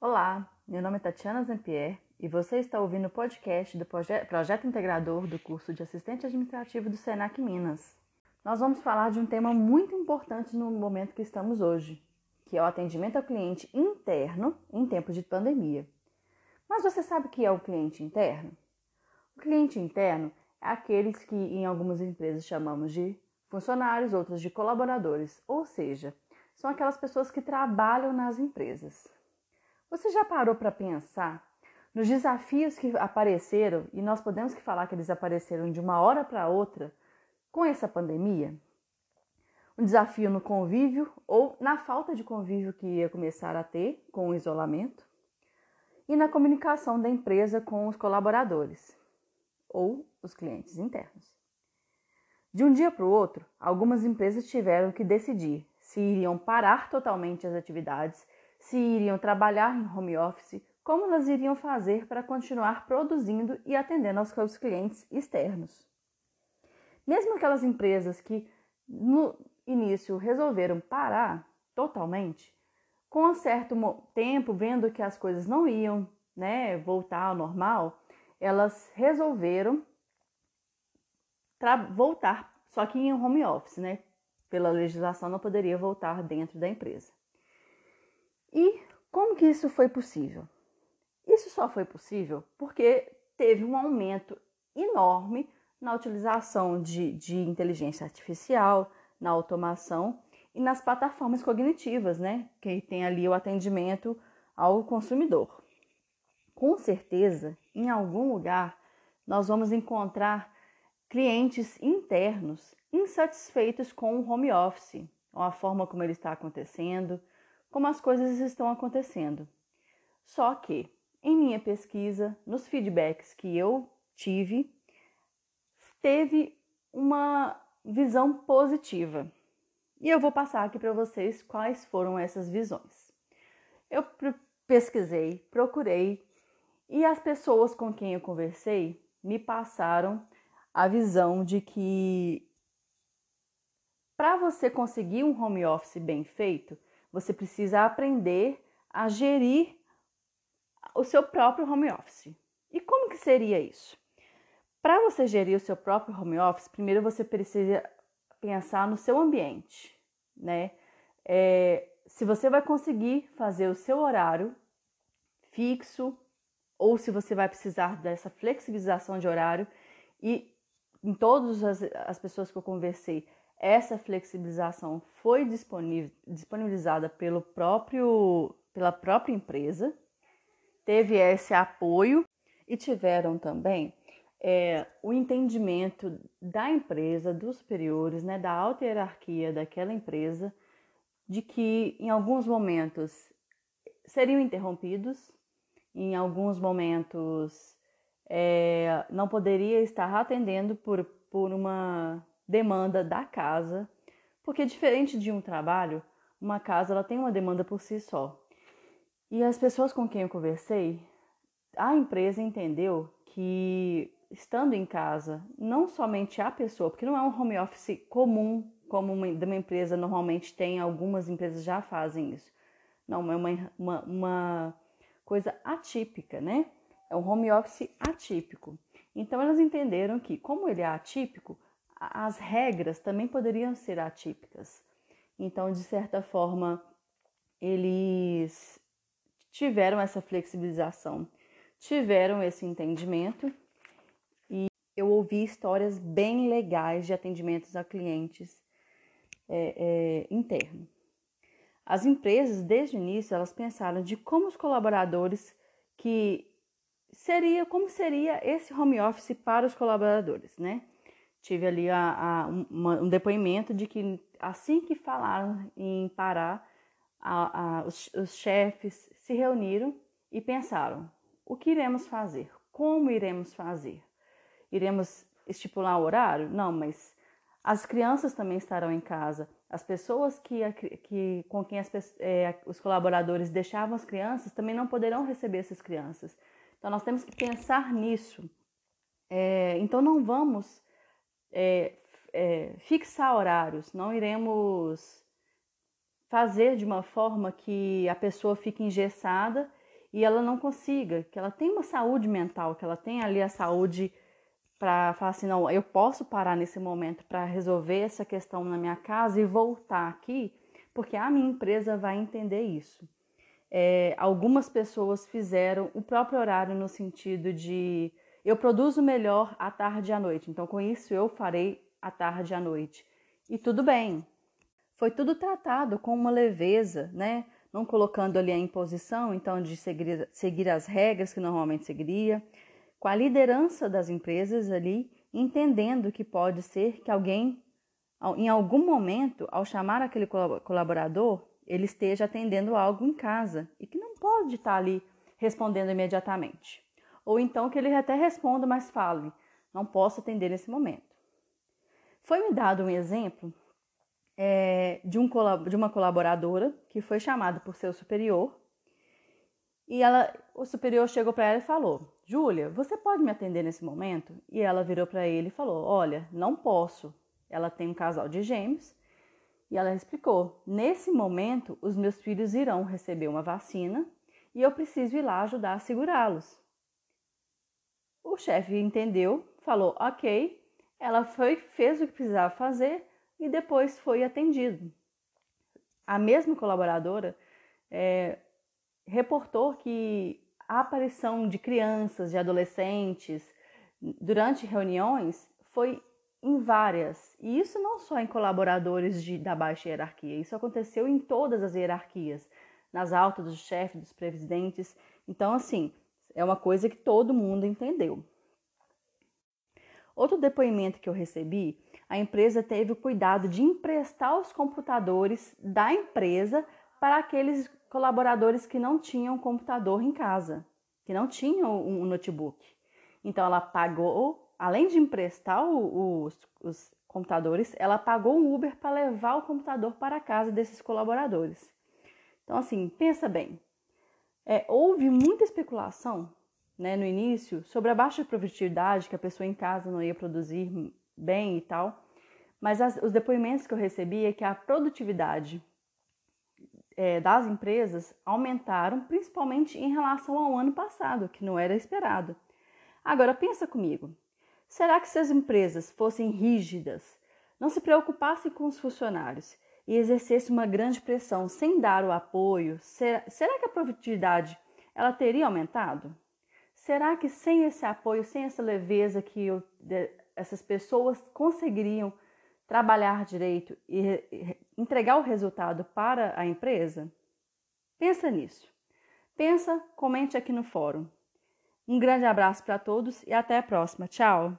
Olá, meu nome é Tatiana Zampier e você está ouvindo o podcast do proje Projeto Integrador do curso de Assistente Administrativo do Senac Minas. Nós vamos falar de um tema muito importante no momento que estamos hoje, que é o atendimento ao cliente interno em tempo de pandemia. Mas você sabe o que é o cliente interno? O cliente interno é aqueles que em algumas empresas chamamos de funcionários, outras de colaboradores, ou seja, são aquelas pessoas que trabalham nas empresas. Você já parou para pensar nos desafios que apareceram e nós podemos que falar que eles apareceram de uma hora para outra com essa pandemia? Um desafio no convívio ou na falta de convívio que ia começar a ter com o isolamento e na comunicação da empresa com os colaboradores ou os clientes internos. De um dia para o outro, algumas empresas tiveram que decidir se iriam parar totalmente as atividades, se iriam trabalhar em home office, como elas iriam fazer para continuar produzindo e atendendo aos seus clientes externos. Mesmo aquelas empresas que no início resolveram parar totalmente, com um certo tempo, vendo que as coisas não iam né, voltar ao normal, elas resolveram voltar, só que em home office, né? Pela legislação não poderia voltar dentro da empresa. E como que isso foi possível? Isso só foi possível porque teve um aumento enorme na utilização de, de inteligência artificial, na automação e nas plataformas cognitivas, né? Que tem ali o atendimento ao consumidor. Com certeza, em algum lugar, nós vamos encontrar clientes internos insatisfeitos com o home office, ou a forma como ele está acontecendo, como as coisas estão acontecendo. Só que, em minha pesquisa, nos feedbacks que eu tive, teve uma visão positiva. E eu vou passar aqui para vocês quais foram essas visões. Eu pesquisei, procurei, e as pessoas com quem eu conversei me passaram a visão de que para você conseguir um home office bem feito, você precisa aprender a gerir o seu próprio home office. E como que seria isso? Para você gerir o seu próprio home office, primeiro você precisa pensar no seu ambiente, né? É, se você vai conseguir fazer o seu horário fixo ou se você vai precisar dessa flexibilização de horário e em todas as, as pessoas que eu conversei, essa flexibilização foi disponibilizada pelo próprio, pela própria empresa, teve esse apoio e tiveram também é, o entendimento da empresa, dos superiores, né, da alta hierarquia daquela empresa, de que em alguns momentos seriam interrompidos, em alguns momentos é, não poderia estar atendendo por, por uma demanda da casa, porque diferente de um trabalho, uma casa ela tem uma demanda por si só. E as pessoas com quem eu conversei, a empresa entendeu que estando em casa, não somente a pessoa, porque não é um home office comum como uma, uma empresa normalmente tem, algumas empresas já fazem isso. Não, é uma, uma, uma coisa atípica, né? É um home office atípico. Então elas entenderam que, como ele é atípico, as regras também poderiam ser atípicas. Então, de certa forma, eles tiveram essa flexibilização, tiveram esse entendimento e eu ouvi histórias bem legais de atendimentos a clientes é, é, interno. As empresas, desde o início, elas pensaram de como os colaboradores que seria como seria esse home office para os colaboradores, né? Tive ali a, a, um depoimento de que assim que falaram em parar, a, os, os chefes se reuniram e pensaram: o que iremos fazer? Como iremos fazer? Iremos estipular o horário? Não, mas as crianças também estarão em casa. As pessoas que, que com quem as, é, os colaboradores deixavam as crianças também não poderão receber essas crianças. Então, nós temos que pensar nisso. É, então, não vamos é, é, fixar horários, não iremos fazer de uma forma que a pessoa fique engessada e ela não consiga, que ela tenha uma saúde mental, que ela tenha ali a saúde para falar assim, não, eu posso parar nesse momento para resolver essa questão na minha casa e voltar aqui, porque a minha empresa vai entender isso. É, algumas pessoas fizeram o próprio horário no sentido de eu produzo melhor à tarde e à noite, então com isso eu farei à tarde e à noite. E tudo bem, foi tudo tratado com uma leveza, né? Não colocando ali a imposição, então, de seguir, seguir as regras que normalmente seguiria, com a liderança das empresas ali, entendendo que pode ser que alguém, em algum momento, ao chamar aquele colaborador, ele esteja atendendo algo em casa e que não pode estar ali respondendo imediatamente. Ou então que ele até responda, mas fale, não posso atender nesse momento. Foi me dado um exemplo é, de, um, de uma colaboradora que foi chamada por seu superior e ela, o superior chegou para ela e falou: Júlia, você pode me atender nesse momento? E ela virou para ele e falou: Olha, não posso. Ela tem um casal de gêmeos e ela explicou: Nesse momento, os meus filhos irão receber uma vacina e eu preciso ir lá ajudar a segurá-los. O chefe entendeu, falou: Ok. Ela foi, fez o que precisava fazer e depois foi atendido. A mesma colaboradora é, reportou que a aparição de crianças, de adolescentes durante reuniões foi em várias, e isso não só em colaboradores de, da baixa hierarquia, isso aconteceu em todas as hierarquias, nas altas dos chefes, dos presidentes. Então, assim, é uma coisa que todo mundo entendeu. Outro depoimento que eu recebi a empresa teve o cuidado de emprestar os computadores da empresa para aqueles colaboradores que não tinham computador em casa, que não tinham um notebook. Então ela pagou, além de emprestar os, os computadores, ela pagou um Uber para levar o computador para a casa desses colaboradores. Então, assim, pensa bem. É, houve muita especulação né, no início sobre a baixa produtividade, que a pessoa em casa não ia produzir bem e tal. Mas as, os depoimentos que eu recebi é que a produtividade é, das empresas aumentaram, principalmente em relação ao ano passado, que não era esperado. Agora pensa comigo. Será que se as empresas fossem rígidas, não se preocupassem com os funcionários e exercessem uma grande pressão sem dar o apoio, será, será que a produtividade ela teria aumentado? Será que sem esse apoio, sem essa leveza que eu, essas pessoas conseguiriam trabalhar direito e entregar o resultado para a empresa? Pensa nisso. Pensa, comente aqui no fórum. Um grande abraço para todos e até a próxima. Tchau!